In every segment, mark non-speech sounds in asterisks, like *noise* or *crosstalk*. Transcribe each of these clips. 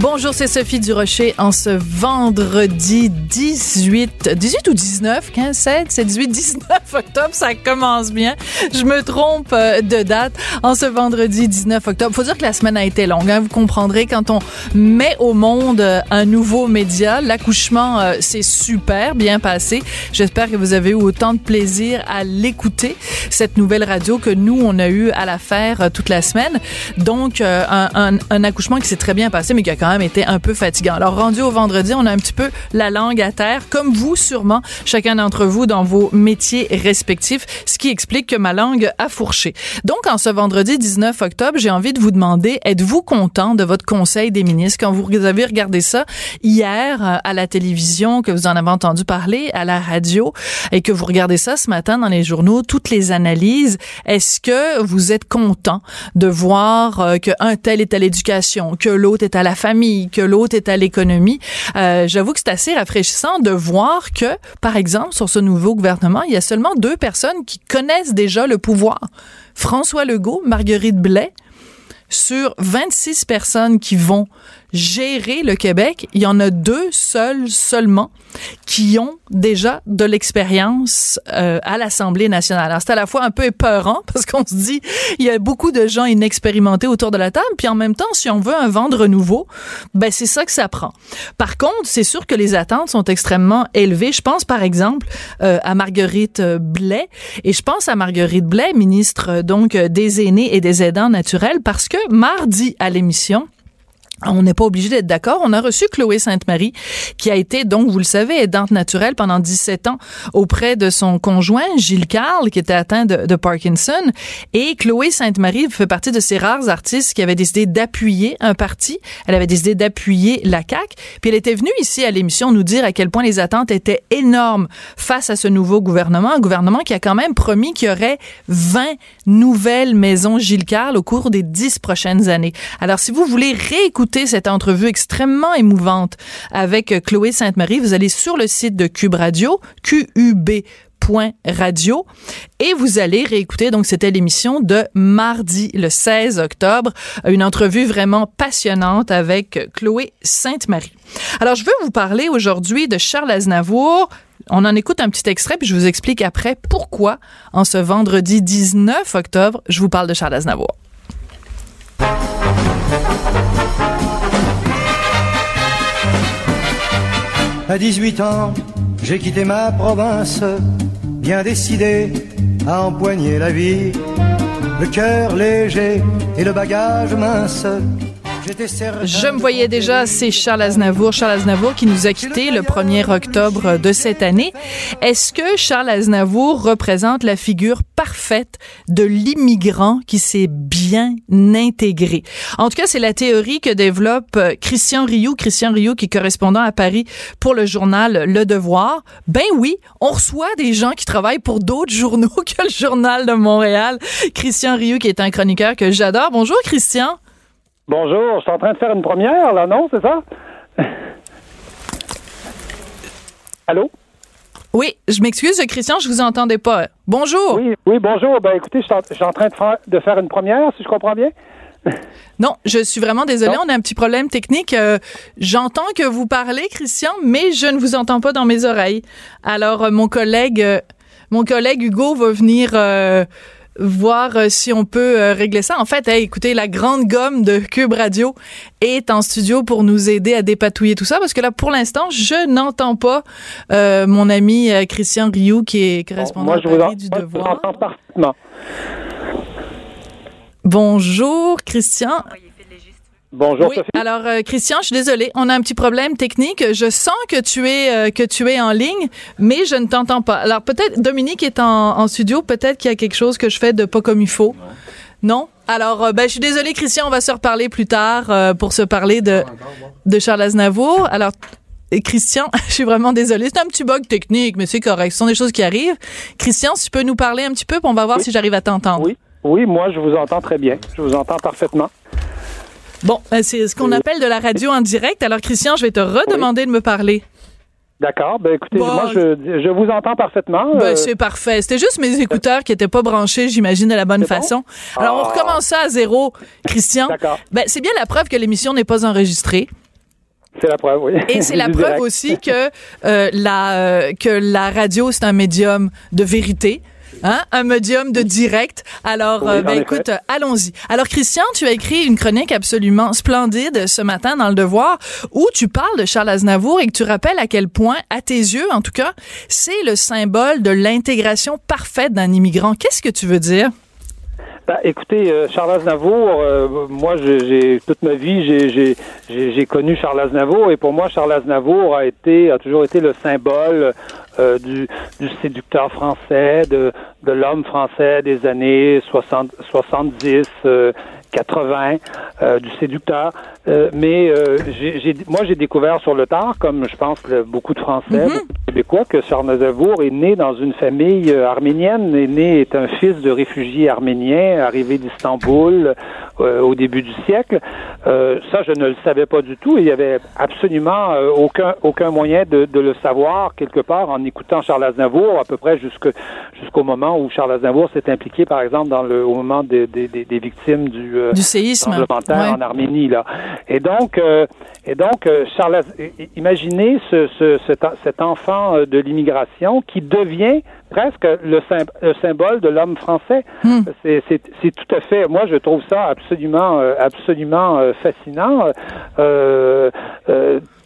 Bonjour, c'est Sophie Durocher en ce vendredi 18, 18 ou 19, 15, 16, c'est 18, 19 octobre, ça commence bien. Je me trompe euh, de date en ce vendredi 19 octobre. Faut dire que la semaine a été longue, hein. vous comprendrez quand on met au monde euh, un nouveau média, l'accouchement euh, c'est super bien passé. J'espère que vous avez eu autant de plaisir à l'écouter, cette nouvelle radio que nous on a eu à la faire toute la semaine. Donc un accouchement qui s'est très bien passé mais qui a quand même été un peu fatigant. Alors, rendu au vendredi, on a un petit peu la langue à terre, comme vous sûrement, chacun d'entre vous dans vos métiers respectifs, ce qui explique que ma langue a fourché. Donc, en ce vendredi 19 octobre, j'ai envie de vous demander, êtes-vous content de votre conseil des ministres? Quand vous avez regardé ça hier euh, à la télévision, que vous en avez entendu parler, à la radio, et que vous regardez ça ce matin dans les journaux, toutes les analyses, est-ce que vous êtes content de voir euh, qu'un tel est à l'éducation, que l'autre est à la famille, que l'autre est à l'économie. Euh, J'avoue que c'est assez rafraîchissant de voir que, par exemple, sur ce nouveau gouvernement, il y a seulement deux personnes qui connaissent déjà le pouvoir. François Legault, Marguerite Blais, sur 26 personnes qui vont gérer le Québec, il y en a deux seuls seulement qui ont déjà de l'expérience euh, à l'Assemblée nationale. Alors c'est à la fois un peu épeurant parce qu'on se dit il y a beaucoup de gens inexpérimentés autour de la table, puis en même temps si on veut un vendre nouveau, ben c'est ça que ça prend. Par contre, c'est sûr que les attentes sont extrêmement élevées. Je pense par exemple euh, à Marguerite Blais et je pense à Marguerite Blais, ministre donc des aînés et des aidants naturels, parce que mardi à l'émission on n'est pas obligé d'être d'accord. On a reçu Chloé Sainte-Marie, qui a été, donc, vous le savez, aidante naturelle pendant 17 ans auprès de son conjoint, Gilles Carle, qui était atteint de, de Parkinson. Et Chloé Sainte-Marie fait partie de ces rares artistes qui avaient décidé d'appuyer un parti. Elle avait décidé d'appuyer la CAQ. Puis elle était venue ici à l'émission nous dire à quel point les attentes étaient énormes face à ce nouveau gouvernement. Un gouvernement qui a quand même promis qu'il y aurait 20 nouvelles maisons Gilles Carle au cours des 10 prochaines années. Alors, si vous voulez réécouter cette entrevue extrêmement émouvante avec Chloé Sainte-Marie, vous allez sur le site de Cube Radio, QUB radio et vous allez réécouter donc c'était l'émission de mardi le 16 octobre une entrevue vraiment passionnante avec Chloé Sainte-Marie. Alors je veux vous parler aujourd'hui de Charles Aznavour on en écoute un petit extrait puis je vous explique après pourquoi en ce vendredi 19 octobre je vous parle de Charles Aznavour. À 18 ans, j'ai quitté ma province, bien décidé à empoigner la vie, le cœur léger et le bagage mince. Je me voyais déjà, c'est Charles Aznavour. Charles Aznavour qui nous a quittés le 1er octobre de cette année. Est-ce que Charles Aznavour représente la figure parfaite de l'immigrant qui s'est bien intégré? En tout cas, c'est la théorie que développe euh, Christian Rioux. Christian Rioux qui est correspondant à Paris pour le journal Le Devoir. Ben oui, on reçoit des gens qui travaillent pour d'autres journaux *laughs* que le journal de Montréal. Christian Rioux qui est un chroniqueur que j'adore. Bonjour Christian. Bonjour, je suis en train de faire une première, là, non, c'est ça? *laughs* Allô? Oui, je m'excuse, Christian, je vous entendais pas. Bonjour. Oui, oui, bonjour. Ben, écoutez, je suis en train de faire, de faire une première, si je comprends bien. *laughs* Non, je suis vraiment désolée, on a un petit problème technique. Euh, j'entends que vous parlez, Christian, mais je ne vous entends pas dans mes oreilles. Alors, euh, mon collègue, euh, mon collègue Hugo va venir voir euh, si on peut euh, régler ça. En fait, écoutez, la grande gomme de Cube Radio est en studio pour nous aider à dépatouiller tout ça, parce que là, pour l'instant, je n'entends pas euh, mon ami Christian Rioux, qui est correspondant du Devoir. Bonjour, Christian. Bonjour oui. Alors euh, Christian, je suis désolée, on a un petit problème technique. Je sens que tu es euh, que tu es en ligne, mais je ne t'entends pas. Alors peut-être Dominique est en, en studio, peut-être qu'il y a quelque chose que je fais de pas comme il faut. Non? Alors euh, ben je suis désolée Christian, on va se reparler plus tard pour se parler de de Charles Aznavour. Alors Christian, *laughs* je suis vraiment désolée, c'est un petit bug technique, mais c'est correct, ce sont des choses qui arrivent. Christian, si tu peux nous parler un petit peu, puis on va voir si j'arrive à t'entendre. Oui, oui, moi, je vous entends très bien. Je vous entends parfaitement. Bon, ben, c'est ce qu'on appelle de la radio en direct. Alors, Christian, je vais te redemander de me parler. D'accord. Ben écoutez, Bon, moi je, je vous entends parfaitement. Ben, Euh, c'est parfait. C'était juste mes écouteurs qui étaient pas branchés, j'imagine, de la bonne bon? façon. Alors, on Ah. recommence ça à zéro, Christian. D'accord. Ben, c'est bien la preuve que l'émission n'est pas enregistrée. c'est la preuve, oui. Et c'est la *laughs* preuve direct. aussi que euh, la euh, que la radio c'est un médium de vérité. Hein? Un médium de direct. Alors, Oui, euh, en ben écoute, euh, allons-y. Alors, Christian, tu as écrit une chronique absolument splendide ce matin dans Le Devoir où tu parles de Charles Aznavour et que tu rappelles à quel point, à tes yeux en tout cas, c'est le symbole de l'intégration parfaite d'un immigrant. Qu'est-ce que tu veux dire? Ben, écoutez, euh, Charles Aznavour, euh, moi, j'ai toute ma vie, j'ai- connu Charles Aznavour et pour moi, Charles Aznavour a été, a toujours été le symbole euh, du, du séducteur français, de, de l'homme français des années 60, 70, euh, 80, euh, du séducteur. Euh, mais euh, j'ai moi, j'ai découvert sur le tard, comme je pense que beaucoup de Français, beaucoup de Québécois, que Charles Aznavour est né dans une famille euh, arménienne. Est né est un fils de réfugiés arméniens arrivé d'Istanbul euh, au début du siècle. Euh, ça, je ne le savais pas du tout. Il y avait absolument euh, aucun aucun moyen de, de le savoir quelque part en écoutant Charles Aznavour à peu près jusque jusqu'au moment où Charles Aznavour s'est impliqué, par exemple, dans le au moment des, des, des- des victimes du, euh, Du séisme. Ouais. en Arménie là. Et donc euh, et donc euh, Charles imaginez ce, ce cet, en- cet enfant de l'immigration qui devient presque le, sym- le symbole de l'homme français. Hmm. C'est, tout à fait moi je trouve ça absolument absolument fascinant. Euh,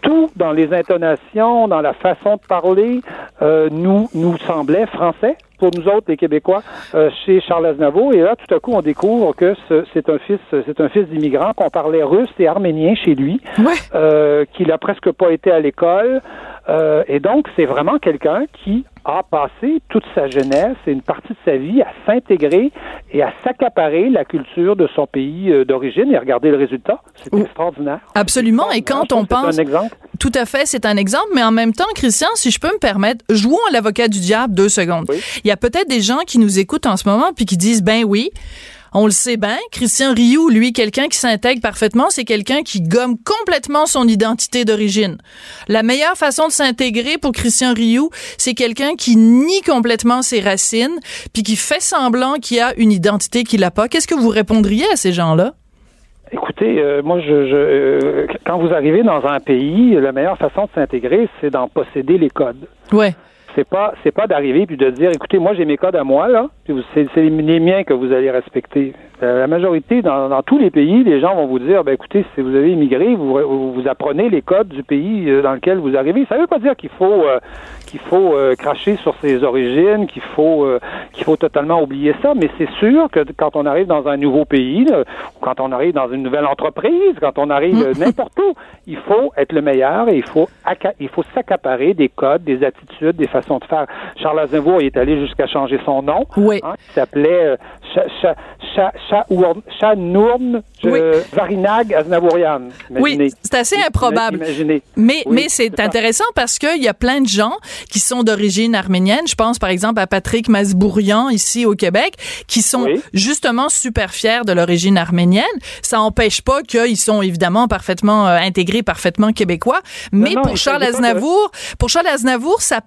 tout dans les intonations, dans la façon de parler, euh, nous nous semblait français pour nous autres les Québécois euh, chez Charles Aznavour. Et là, tout à coup, on découvre que ce- c'est un fils, c'est un fils d'immigrant, qu'on parlait russe et arménien chez lui, Ouais. euh, qu'il a presque pas été à l'école. Euh, et donc, c'est vraiment quelqu'un qui a passé toute sa jeunesse et une partie de sa vie à s'intégrer et à s'accaparer la culture de son pays euh, d'origine. Et regardez le résultat, c'est extraordinaire. Absolument. Et quand on pense C'est un exemple. Tout à fait, c'est un exemple, mais en même temps, Christian, si je peux me permettre, jouons à l'avocat du diable deux secondes. Oui. Il y a peut-être des gens qui nous écoutent en ce moment puis qui disent, ben oui, on le sait bien, Christian Rioux, lui, quelqu'un qui s'intègre parfaitement, c'est quelqu'un qui gomme complètement son identité d'origine. La meilleure façon de s'intégrer pour Christian Rioux, c'est quelqu'un qui nie complètement ses racines puis qui fait semblant qu'il a une identité qu'il n'a pas. Qu'est-ce que vous répondriez à ces gens-là? Écoutez, euh, moi, je, je, euh, quand vous arrivez dans un pays, la meilleure façon de s'intégrer, c'est d'en posséder les codes. Ouais. C'est pas, c'est pas d'arriver puis de dire, écoutez, moi j'ai mes codes à moi là, puis c'est, les miens que vous allez respecter. Euh, la majorité, dans, dans tous les pays, les gens vont vous dire, ben écoutez, si vous avez immigré, vous, vous, apprenez les codes du pays euh, dans lequel vous arrivez. Ça veut pas dire qu'il faut, euh, qu'il faut euh, cracher sur ses origines, qu'il faut, qu'il faut totalement oublier ça. Mais c'est sûr que quand on arrive dans un nouveau pays, là, ou quand on arrive dans une nouvelle entreprise, quand on arrive euh, n'importe où, il faut être le meilleur et il faut, il faut s'accaparer des codes, des attitudes, des façons de faire. Charles Aznavour il est allé jusqu'à changer son nom. Oui. Hein, qui s'appelait euh, Cha- Cha- Cha- Cha- Chanourn je- Oui. Varinag Aznavourian. Oui, c'est assez improbable. Imaginez. Mais, Oui, mais c'est ça. intéressant parce qu'il y a plein de gens qui sont d'origine arménienne. Je pense par exemple à Patrick Masbourian ici au Québec, qui sont Oui. justement super fiers de l'origine arménienne. Ça n'empêche pas qu'ils sont évidemment parfaitement euh, intégrés, parfaitement québécois. Mais non, pour il Charles Aznavour, pour Charles Aznavour, ça,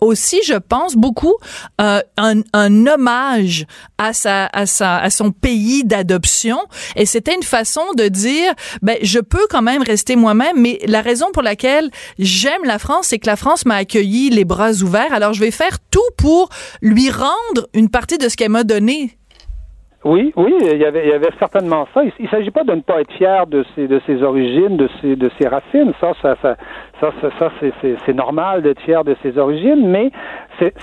aussi, je pense, beaucoup euh, un, un hommage à sa, à sa, à son pays d'adoption. Et c'était une façon de dire, ben, je peux quand même rester moi-même, mais la raison pour laquelle j'aime la France, c'est que la France m'a accueilli les bras ouverts. Alors, je vais faire tout pour lui rendre une partie de ce qu'elle m'a donné. Oui, oui, il y avait, certainement ça. Il ne s'agit pas de ne pas être fier de ses, de ses origines, de ses, de ses racines. Ça, ça, ça, ça, ça, c'est, normal d'être fier de ses origines. Mais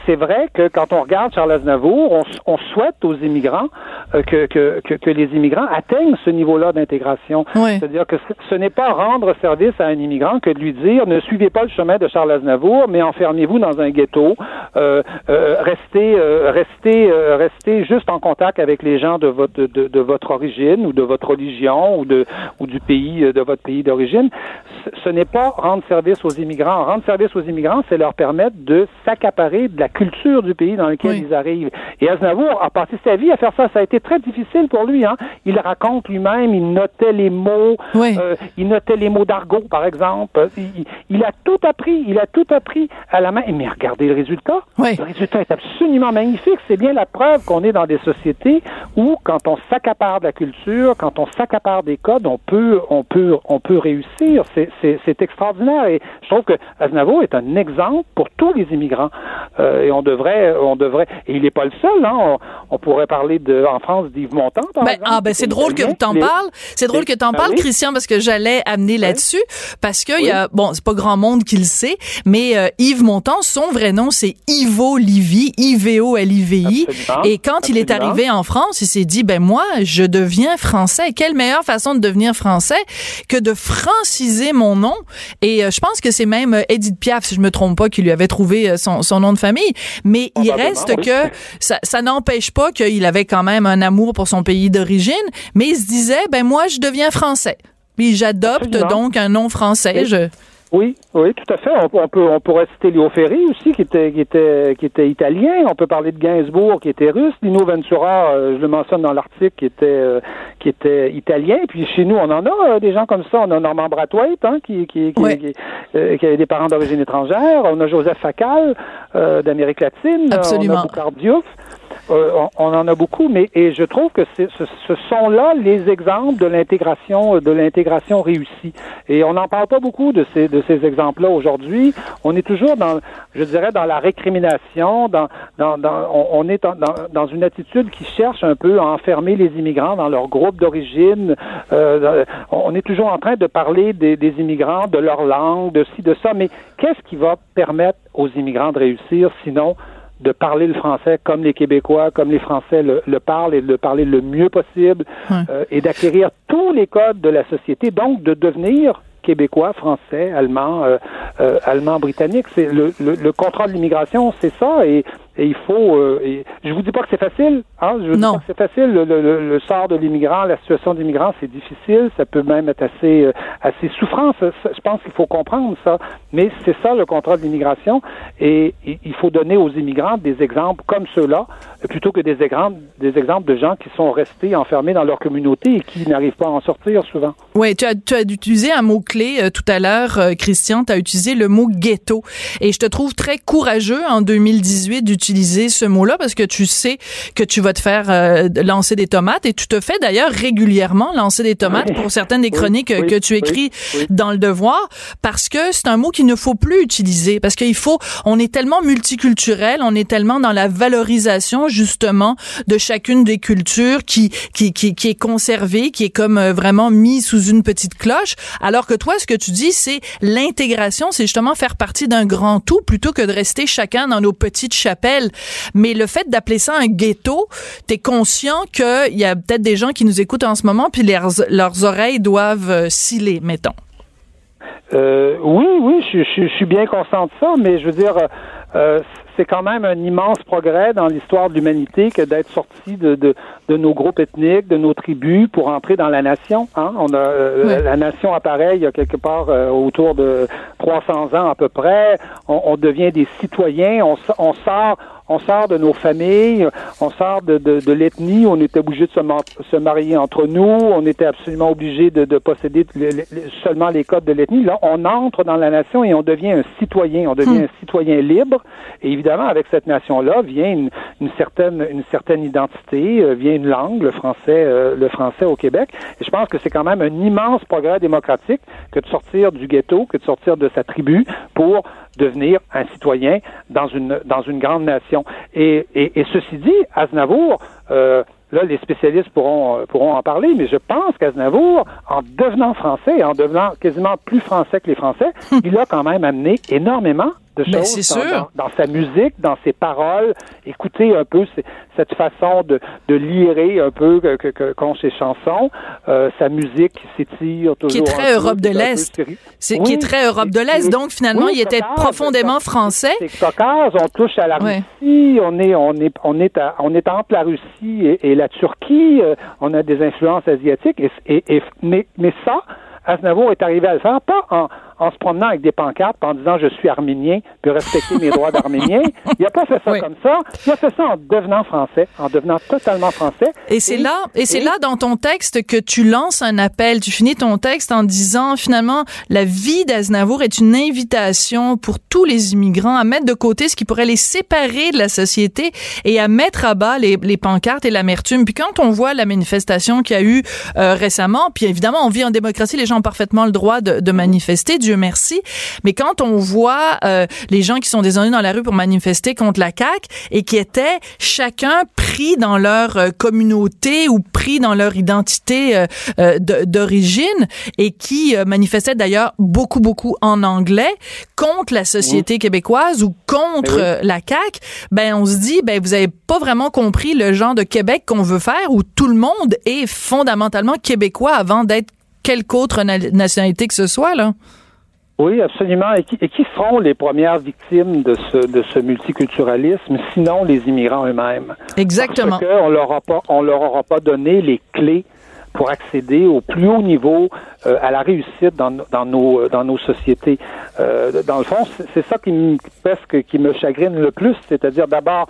c'est, vrai que quand on regarde Charles Aznavour, on, on souhaite aux immigrants euh, que, que, que, que les immigrants atteignent ce niveau-là d'intégration. C'est-à-dire que ce- ce n'est pas rendre service à un immigrant que de lui dire ne suivez pas le chemin de Charles Aznavour, mais enfermez-vous dans un ghetto restez, restez, restez juste en contact avec les gens de votre de, de, votre origine ou de votre religion ou de ou du pays de votre pays d'origine. Ce n'est pas rendre service aux immigrants. Rendre service aux immigrants, c'est leur permettre de s'accaparer de la culture du pays dans lequel ils arrivent. Et Aznavour a passé sa vie à faire ça. Ça a été très difficile pour lui. Hein. Il raconte lui-même, il notait les mots, euh, il notait les mots d'argot, par exemple. Il, a tout appris, il a tout appris à la main. Mais regardez le résultat. Le résultat est absolument magnifique. C'est bien la preuve qu'on est dans des sociétés où, quand on s'accapare de la culture, quand on s'accapare des codes, on peut, on peut, on peut réussir. C'est extraordinaire. Et je trouve que Aznavour est un exemple pour tous les immigrants. Euh, et on devrait, on devrait. Et il n'est pas le seul. Hein. On, pourrait parler de, en France d'Yves Montand. Par ben, ah ben c'est drôle que tu en parles. C'est drôle que tu en ah parles, Christian, parce que j'allais amener là-dessus, parce que il y a, bon, c'est pas grand monde qui le sait, mais euh, Yves Montand, son vrai nom c'est Ivo Livy, I-V-O L-I-V-I. Et quand il est arrivé en France, il s'est dit, ben moi, je deviens français. Quelle meilleure façon de devenir français que de franciser mon nom. Et euh, je pense que c'est même Edith Piaf, si je me trompe pas, qui lui avait trouvé son, son nom de famille. Mais il reste que ça, ça n'empêche pas qu'il avait quand même un amour pour son pays d'origine, mais il se disait, ben moi, je deviens français. Puis j'adopte donc un nom français. Je... Oui, oui, tout à fait. On, peut, on pourrait citer Léo Ferry aussi, qui était, qui était, qui était italien. On peut parler de Gainsbourg, qui était russe. Lino Ventura, euh, je le mentionne dans l'article, qui était, euh, qui était italien. Puis chez nous, on en a euh, des gens comme ça. On a Norman Brathwaite, hein, qui, qui, qui, qui, avait des parents d'origine étrangère. On a Joseph Facal d'Amérique latine. Absolument. On a Diouf. Euh, on, en a beaucoup, mais et je trouve que ce, ce, sont là les exemples de l'intégration, de l'intégration réussie. Et on n'en parle pas beaucoup de ces de ces exemples-là aujourd'hui. On est toujours dans, je dirais, dans la récrimination, dans, dans, dans on, est dans, dans, une attitude qui cherche un peu à enfermer les immigrants dans leur groupe d'origine. Euh, on est toujours en train de parler des, des immigrants, de leur langue, de ci, de ça. Mais qu'est-ce qui va permettre aux immigrants de réussir, sinon de parler le français comme les Québécois, comme les Français le, parlent et de le parler le mieux possible euh, et d'acquérir tous les codes de la société, donc de devenir québécois, français, allemand, euh, euh, allemand, britannique. C'est le, le, le contrôle de l'immigration, c'est ça. Et et il faut. Euh, et je vous dis pas que c'est facile. Hein, je vous non. dis pas que c'est facile. Le, le, le, sort de l'immigrant, la situation d'immigrant, c'est difficile. Ça peut même être assez, euh, assez souffrant. je pense qu'il faut comprendre ça. Mais c'est ça le contrôle de l'immigration. Et, il faut donner aux immigrants des exemples comme ceux-là, plutôt que des exemples, des exemples de gens qui sont restés enfermés dans leur communauté et qui n'arrivent pas à en sortir souvent. Oui, tu as, tu as utilisé un mot clé euh, tout à l'heure, euh, Christian. Tu as utilisé le mot ghetto. Et je te trouve très courageux en 2018 d'utiliser utiliser ce mot-là parce que tu sais que tu vas te faire euh, lancer des tomates et tu te fais d'ailleurs régulièrement lancer des tomates pour certaines des chroniques que tu écris dans le devoir parce que c'est un mot qu'il ne faut plus utiliser parce qu'il faut on est tellement multiculturel, on est tellement dans la valorisation justement de chacune des cultures qui qui qui, qui est conservée, qui est comme euh, vraiment mis sous une petite cloche. Alors que toi ce que tu dis c'est l'intégration, c'est justement faire partie d'un grand tout plutôt que de rester chacun dans nos petites chapelles mais le fait d'appeler ça un ghetto, tu es conscient qu'il y a peut-être des gens qui nous écoutent en ce moment, puis leurs, leurs oreilles doivent euh, sciller, mettons. Euh, oui, oui, je, suis bien conscient de ça, mais je veux dire, euh, c'est quand même un immense progrès dans l'histoire de l'humanité que d'être sorti de, de, de, nos groupes ethniques, de nos tribus pour entrer dans la nation. Hein? On a la nation apparaît il y a quelque part autour de 300 ans à peu près. On, on devient des citoyens. On, on sort on sort de nos familles, on sort de, de, l'ethnie, on était obligé de se, se, marier entre nous, on était absolument obligé de, de posséder seulement les codes de l'ethnie. Là, on entre dans la nation et on devient un citoyen, on devient hmm. un citoyen libre. Et évidemment, avec cette nation-là vient une, une, certaine, une certaine identité, euh, vient une langue, le français, euh, le français au Québec. Et je pense que c'est quand même un immense progrès démocratique que de sortir du ghetto, que de sortir de sa tribu pour devenir un citoyen dans une dans une grande nation. Et, et, ceci dit, Aznavour, euh, là, les spécialistes pourront euh, pourront en parler, mais je pense qu'Aznavour, en devenant français, en devenant quasiment plus français que les Français, *laughs* il a quand même amené énormément de Ben, choses c'est dans, sûr. dans- dans sa musique, dans ses paroles. Écoutez un peu cette façon de, de lirer un peu que, que, que- qu'ont ses chansons. Euh, sa musique qui s'étire toujours. Qui est très peu, Europe de l'Est. série- C'est Oui, qui est très Europe de l'Est. Donc finalement, oui, il était profondément c'est- français. C'est Caucase, on touche à la Ouais. Russie, on est on est on est à- on est entre la Russie et, et la Turquie, euh, on a des influences asiatiques et, et- et- mais mais ça Aznavour est arrivé à le faire pas en en se promenant avec des pancartes en disant je suis arménien, puis respecter mes droits d'arménien. *laughs* Il a pas fait ça Oui. comme ça. Il a fait ça en devenant français, en devenant totalement français. Et c'est là, et c'est là dans ton texte que tu lances un appel. Tu finis ton texte en disant finalement la vie d'Aznavour est une invitation pour tous les immigrants à mettre de côté ce qui pourrait les séparer de la société et à mettre à bas les, les pancartes et l'amertume. Puis quand on voit la manifestation qu'il y a eu euh, récemment, puis évidemment on vit en démocratie, les gens ont parfaitement le droit de, de manifester, Dieu merci. Mais quand on voit euh, les gens qui sont descendus dans la rue pour manifester contre la CAQ et qui étaient chacun pris dans leur euh, communauté ou pris dans leur identité euh, euh, d'origine et qui euh, manifestaient d'ailleurs beaucoup beaucoup en anglais contre la société québécoise ou contre oui. euh, la CAQ, ben on se dit ben vous avez pas vraiment compris le genre de Québec qu'on veut faire où tout le monde est fondamentalement québécois avant d'être quelque autre na- nationalité que ce soit là. Oui, absolument. Et qui, et qui seront les premières victimes de ce, de ce multiculturalisme, sinon les immigrants eux-mêmes? Exactement. Parce qu'on leur a pas, on leur aura pas donné les clés pour accéder au plus haut niveau euh, à la réussite dans, no- dans nos euh, dans nos sociétés. Euh, dans le fond, c'est- c'est ça qui me presque qui me chagrine le plus, c'est-à-dire d'abord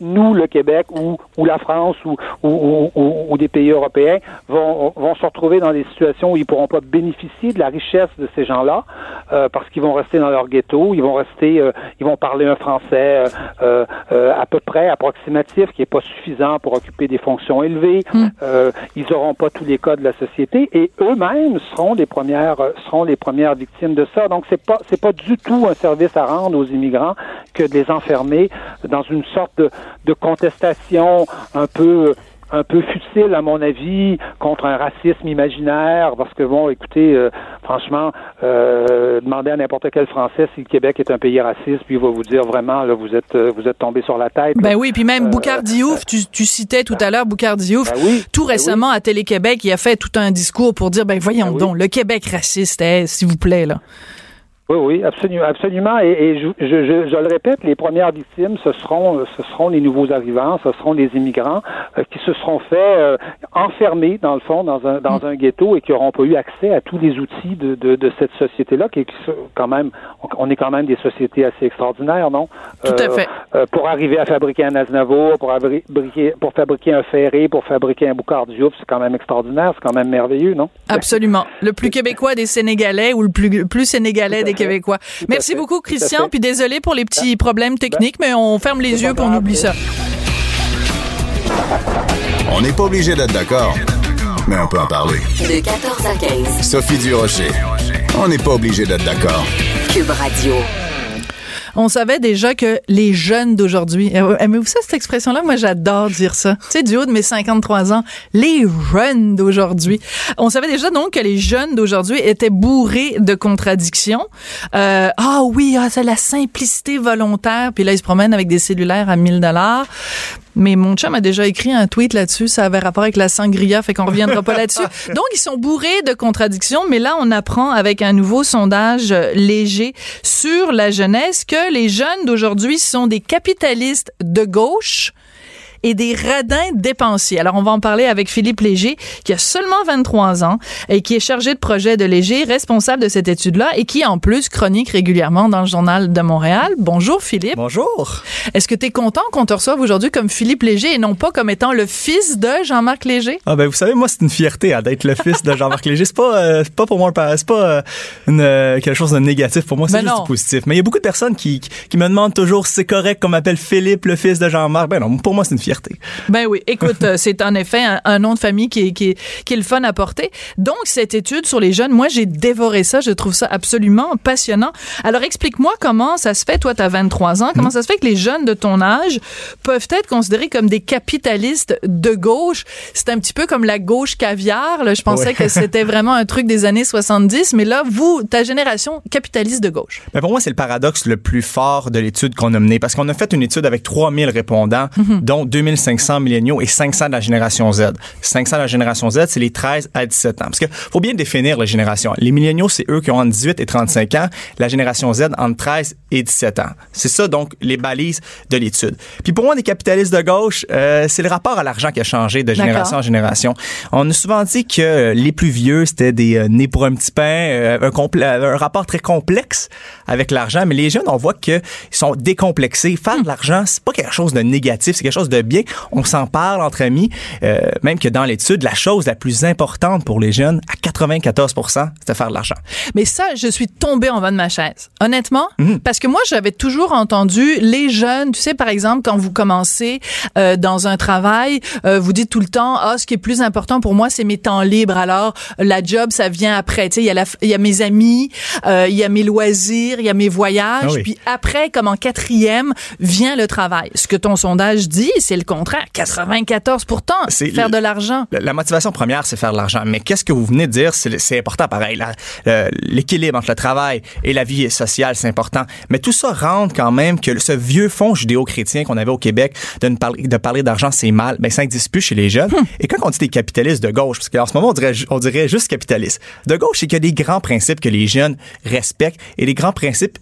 nous, le Québec ou, ou la France ou, ou, ou- ou- ou des pays européens vont, vont se retrouver dans des situations où ils pourront pas bénéficier de la richesse de ces gens-là euh, parce qu'ils vont rester dans leur ghetto, ils vont rester, euh, ils vont parler un français euh, à peu près approximatif qui est pas suffisant pour occuper des fonctions élevées. Euh, ils auront pas tous les codes de la société et eux-mêmes seront les premières seront les premières victimes de ça. Donc c'est pas c'est pas du tout un service à rendre aux immigrants que de les enfermer dans une sorte de, de contestation un peu un peu futile, à mon avis, contre un racisme imaginaire, parce que, bon, écoutez, euh, franchement, euh, demandez à n'importe quel Français si le Québec est un pays raciste, puis il va vous dire vraiment, là, vous êtes, euh, vous êtes tombé sur la tête. Ben oui, puis même Euh, Boucard Diouf, tu, tu citais tout à l'heure Boucard Diouf, Ben oui, tout ben récemment à Télé-Québec, il a fait tout un discours pour dire, ben voyons Ben oui. donc, le Québec raciste, eh, s'il vous plaît, là. Oui, oui, absolument, absolument. Et, et je, je, je, je le répète, les premières victimes, ce seront, euh, ce seront les nouveaux arrivants, ce seront les immigrants euh, qui se seront fait euh, enfermer dans le fond dans un dans un ghetto et qui n'auront pas eu accès à tous les outils de, de, de cette société-là, qui est quand même, on, est quand même des sociétés assez extraordinaires, non? Tout à fait. euh, pour arriver à fabriquer un Aznavour, pour fabriquer, pour fabriquer un Ferré, pour fabriquer un Boucard Diouf, c'est quand même extraordinaire, c'est quand même merveilleux, non? Absolument. Le plus québécois des Sénégalais ou le plus, plus sénégalais des Merci fait. beaucoup, Christian, puis désolé pour les petits problèmes techniques, mais on ferme les yeux pour on oublie ça. On n'est pas obligé d'être d'accord, mais on peut en parler. De 14 à 15. Sophie Durocher. On n'est pas obligé d'être d'accord. Cube Radio. On savait déjà que les jeunes d'aujourd'hui, euh, aimez-vous ça cette expression-là? Moi, j'adore dire ça. Tu sais, du haut de mes 53 ans, les jeunes d'aujourd'hui. On savait déjà donc que les jeunes d'aujourd'hui étaient bourrés de contradictions. Euh, ah oui, ah, c'est la simplicité volontaire. Puis là, ils se promènent avec des cellulaires à 1000 dollars. Mais mon chum a déjà écrit un tweet là-dessus. Ça avait rapport avec la sangria, fait qu'on reviendra pas *laughs* là-dessus. Donc, ils sont bourrés de contradictions. Mais là, on apprend avec un nouveau sondage euh, léger sur la jeunesse que les jeunes d'aujourd'hui sont des capitalistes de gauche et des radins dépensiers. Alors, on va en parler avec Philippe Léger, qui a seulement 23 ans et qui est chargé de projet de Léger, responsable de cette étude-là et qui, en plus, chronique régulièrement dans le Journal de Montréal. Bonjour, Philippe. Bonjour. Est-ce que tu es content qu'on te reçoive aujourd'hui comme Philippe Léger et non pas comme étant le fils de Jean-Marc Léger? Ah ben vous savez moi c'est une fierté hein, d'être le fils de Jean-Marc Léger. C'est pas euh, pas pour moi c'est pas euh, une, euh, quelque chose de négatif pour moi, c'est Ben juste non. du positif. Mais il y a beaucoup de personnes qui me demandent toujours si c'est correct qu'on m'appelle Philippe le fils de Jean-Marc. Ben non, pour moi c'est une fierté. Fierté. Ben oui, écoute, euh, c'est en effet un, un nom de famille qui est, qui, est, qui est le fun à porter. Donc, cette étude sur les jeunes, moi, j'ai dévoré ça. Je trouve ça absolument passionnant. Alors, explique-moi comment ça se fait. Toi, tu as 23 ans. Comment ça se fait que les jeunes de ton âge peuvent être considérés comme des capitalistes de gauche? C'est un petit peu comme la gauche caviar. Là. Je pensais Ouais. que c'était vraiment un truc des années 70. Mais là, vous, ta génération capitaliste de gauche. Mais pour moi, c'est le paradoxe le plus fort de l'étude qu'on a menée parce qu'on a fait une étude avec 3000 répondants, dont 2500 milléniaux et 500 de la génération Z. 500 de la génération Z, c'est les 13 à 17 ans. Parce que faut bien définir la génération. Les milléniaux, c'est eux qui ont entre 18 et 35 ans. La génération Z, entre 13 et 17 ans. C'est ça, donc, les balises de l'étude. Puis pour moi, des capitalistes de gauche, euh, c'est le rapport à l'argent qui a changé de génération en génération. On a souvent dit que euh, les plus vieux, c'était des euh, nés pour un petit pain, euh, un, rapport très complexe avec l'argent, mais les jeunes, on voit qu'ils sont décomplexés. Faire de l'argent, c'est pas quelque chose de négatif, c'est quelque chose de bien. On s'en parle entre amis, euh, même que dans l'étude, la chose la plus importante pour les jeunes, à 94% c'est de faire de l'argent. Mais ça, je suis tombée en bas de ma chaise. Honnêtement, Mhm. parce que moi, j'avais toujours entendu les jeunes, tu sais, par exemple, quand vous commencez euh, dans un travail, euh, vous dites tout le temps, ah, ce qui est plus important pour moi, c'est mes temps libres. Alors, la job, ça vient après. Tu sais, il y a y mes amis, euh, il y a mes loisirs, il y a mes voyages. Ah oui. Puis après, comme en quatrième, vient le travail. Ce que ton sondage dit, c'est le contraire. 94 pourtant, C'est faire de l'argent. La, la motivation première, c'est faire de l'argent. Mais qu'est-ce que vous venez de dire? C'est important, pareil. L'équilibre entre le travail et la vie sociale, c'est important. Mais tout ça rentre quand même que ce vieux fond judéo-chrétien qu'on avait au Québec de, ne parler, de parler d'argent, c'est mal. Ben, ça n'existe plus chez les jeunes. Et quand on dit des capitalistes de gauche, parce qu'en ce moment, on dirait, on dirait juste capitaliste. De gauche, c'est qu'il y a des grands principes que les jeunes respectent et des grands principes,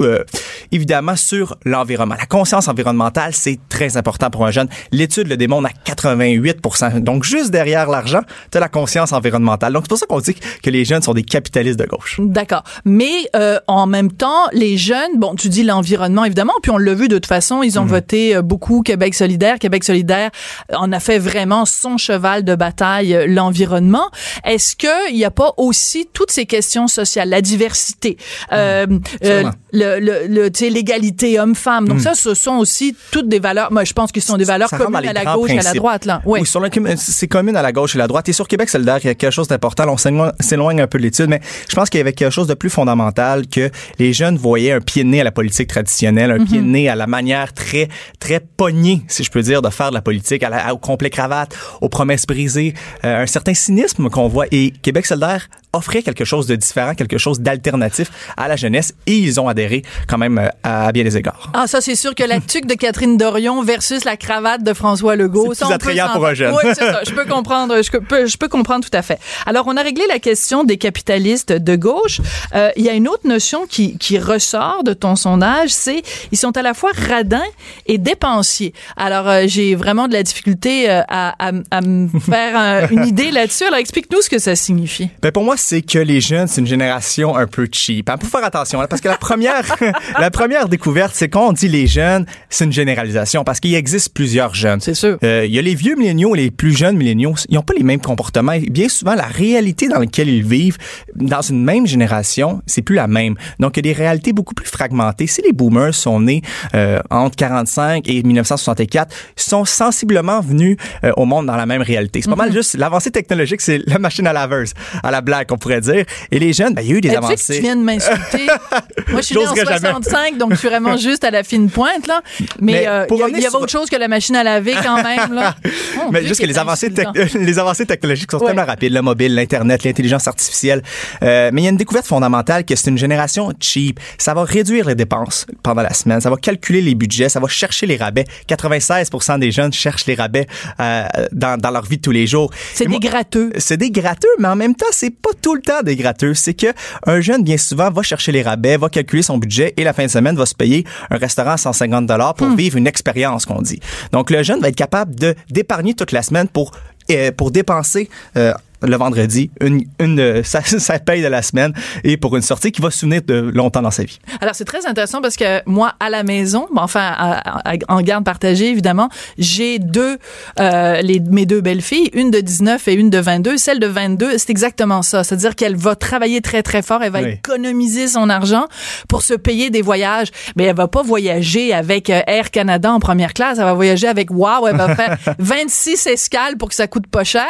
euh, évidemment, sur l'environnement. La conscience environnementale, c'est très important pour un jeune. L'étude le démontre à 88 Donc, juste derrière l'argent, tu as la conscience environnementale. Donc, c'est pour ça qu'on dit que les jeunes sont des capitalistes de gauche. D'accord. Mais euh, en même temps, les jeunes, bon, tu dis l'environnement, évidemment, puis on l'a vu de toute façon, ils ont voté euh, beaucoup Québec solidaire. Québec solidaire en a fait vraiment son cheval de bataille, euh, l'environnement. Est-ce qu'il n'y a pas aussi toutes ces questions sociales, la diversité, euh, euh, Sûrement. Le, le, le, l'égalité homme-femme. Donc ça, ce sont aussi toutes des valeurs, moi je pense que ce sont des valeurs Ça communes à la gauche et à la droite. Là. Oui. Oui, sur le, c'est commune à la gauche et à la droite. Et sur Québec solidaire, il y a quelque chose d'important. On s'éloigne un peu de l'étude, mais je pense qu'il y avait quelque chose de plus fondamental que les jeunes voyaient un pied de nez à la politique traditionnelle, un pied de nez à la manière très, très pognée, si je peux dire, de faire de la politique, à la- au complet cravate, aux promesses brisées, euh, un certain cynisme qu'on voit. Et Québec solidaire offrait quelque chose de différent, quelque chose d'alternatif à la jeunesse et ils ont adhéré quand même euh, à bien des égards. Ah, ça, c'est sûr que la tuque de Catherine Dorion versus la cravate de François Legault. C'est plus attrayant pour un jeune. Oui, c'est ça. Je peux comprendre. Je peux, je peux comprendre tout à fait. Alors, on a réglé la question des capitalistes de gauche. Euh, Il y a une autre notion qui, qui ressort de ton sondage, c'est ils sont à la fois radins et dépensiers. Alors, euh, j'ai vraiment de la difficulté euh, à, à, à me faire euh, une idée là-dessus. Alors, explique-nous ce que ça signifie. Ben pour moi, c'est que les jeunes, c'est une génération un peu cheap. Hein, pour faire attention, là, parce que la première, *laughs* la première découverte, c'est quand on dit les jeunes, c'est une généralisation, parce qu'il existe plusieurs jeunes. C'est sûr. Euh, Il y a les vieux milléniaux et les plus jeunes milléniaux. Ils n'ont pas les mêmes comportements. Et bien souvent, la réalité dans laquelle ils vivent, dans une même génération, c'est plus la même. Donc, il y a des réalités beaucoup plus fragmentées. Si les boomers sont nés euh, entre 45 et 1964, ils sont sensiblement venus euh, au monde dans la même réalité. C'est pas mal juste l'avancée technologique, c'est la machine à laveuse, à la blague, on pourrait dire. Et les jeunes, ben, il y a eu des Eh, tu sais que avancées. tu viens de m'insulter. *laughs* Moi, je suis née en J'oserais jamais. 65, donc je suis vraiment juste à la fine pointe, là. Mais Mais euh, il y il y, avait autre chose que la machine à laver quand même, là. *laughs* Mais juste que les avancées, *laughs* les avancées technologiques sont Ouais. tellement rapides, le mobile, l'internet, l'intelligence artificielle. Euh, mais il y a une découverte fondamentale que c'est une génération cheap. Ça va réduire les dépenses pendant la semaine, ça va calculer les budgets, ça va chercher les rabais. 96% des jeunes cherchent les rabais euh, dans, dans leur vie de tous les jours. C'est des gratteux. c'est des gratteux, mais en même temps, c'est pas tout le temps des gratteux. C'est que un jeune, bien souvent, va chercher les rabais, va calculer son budget et la fin de semaine va se payer un restaurant à 150 dollars pour vivre une expérience, qu'on dit. Donc, le jeune va être capable de d'épargner toute la semaine pour euh, pour dépenser euh, le vendredi, une, une de *laughs* sa, sa paye de la semaine et pour une sortie qui va se souvenir de longtemps dans sa vie. Alors, c'est très intéressant parce que moi, à la maison, enfin, à- à- en garde partagée, évidemment, j'ai deux, euh, les, mes deux belles-filles, une de 19 et une de 22. Celle de 22, c'est exactement ça. C'est-à-dire qu'elle va travailler très, très fort. Elle va Oui. économiser son argent pour se payer des voyages. Mais elle va pas voyager avec euh, Air Canada en première classe. Elle va voyager avec Wow. Elle va faire *laughs* 26 escales pour que ça coûte pas cher.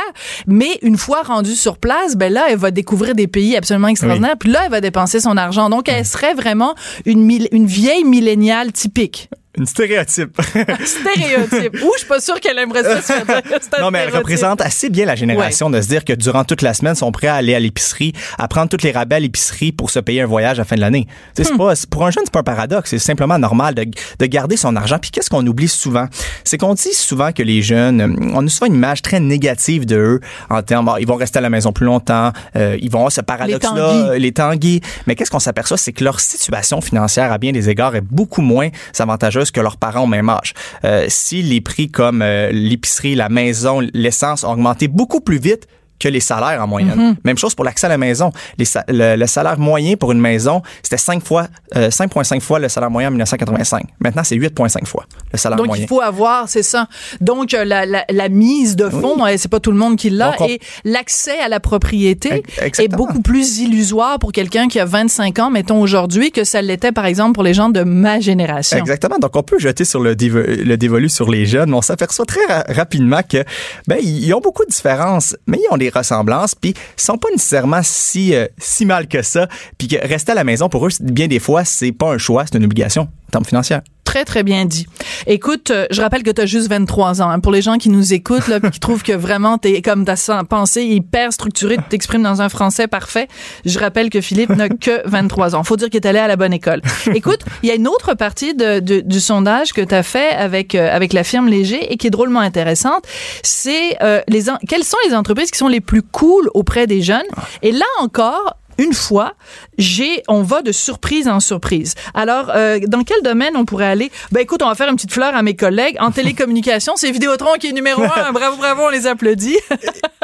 Mais une fois rendue sur place, ben là, elle va découvrir des pays absolument extraordinaires. Puis là, elle va dépenser son argent. Donc, elle serait vraiment une, une vieille milléniale typique. Une stéréotype. *laughs* Stéréotype. Ouh, je suis pas sûre qu'elle aimerait ça. se faire dire que c'est un non, mais elle représente assez bien la génération de se dire que durant toute la semaine, ils sont prêts à aller à l'épicerie, à prendre toutes les rabais à l'épicerie pour se payer un voyage à la fin de l'année. Sais, Hmm. c'est pas, c'est- pour un jeune, c'est pas un paradoxe. C'est simplement normal de, de garder son argent. Puis qu'est-ce qu'on oublie souvent? C'est qu'on dit souvent que les jeunes, euh, on a souvent une image très négative de eux en termes, bon, ils vont rester à la maison plus longtemps, euh, ils vont avoir ce paradoxe-là, euh, les tanguis. Mais qu'est-ce qu'on s'aperçoit? C'est que leur situation financière, à bien des égards, est beaucoup moins avantageuse que leurs parents au même âge. Euh, si les prix comme euh, l'épicerie, la maison, l'essence ont augmenté beaucoup plus vite que les salaires en moyenne. Mm-hmm. Même chose pour l'accès à la maison. Les le, le salaire moyen pour une maison, c'était 5 fois, euh, 5,5 fois le salaire moyen en 1985. Maintenant, c'est 8,5 fois le salaire Donc, moyen. il faut avoir, c'est ça. Donc, euh, la, la, la mise de fonds, euh, c'est pas tout le monde qui l'a. Donc, on- Et l'accès à la propriété est beaucoup plus illusoire pour quelqu'un qui a 25 ans, mettons aujourd'hui, que ça l'était, par exemple, pour les gens de ma génération. Exactement. Donc, on peut jeter sur le, dévo- le dévolu sur les jeunes, mais on s'aperçoit très ra- rapidement que, ben, ils ont beaucoup de différences, mais ils ont des ressemblances, puis sont pas nécessairement si, euh, si mal que ça, puis que rester à la maison, pour eux, bien des fois, c'est pas un choix, c'est une obligation en termes financiers. Très, très bien dit. Écoute, euh, je rappelle que tu as juste 23 ans. hein. Pour les gens qui nous écoutent, là, *laughs* qui trouvent que vraiment, t'es comme ta pensée hyper structurée, tu t'exprimes dans un français parfait, je rappelle que Philippe n'a que *laughs* 23 ans. Faut dire qu'il est allé à la bonne école. Écoute, il y a une autre partie de, de- du sondage que tu as fait avec, euh, avec la firme Léger et qui est drôlement intéressante. C'est euh, les quelles sont les entreprises qui sont les plus cool auprès des jeunes? Et là encore, une fois, j'ai, on va de surprise en surprise. Alors, euh, dans quel domaine on pourrait aller? Ben, écoute, on va faire une petite fleur à mes collègues. En télécommunication, c'est Vidéotron qui est numéro un. *laughs* Bravo, bravo, on les applaudit.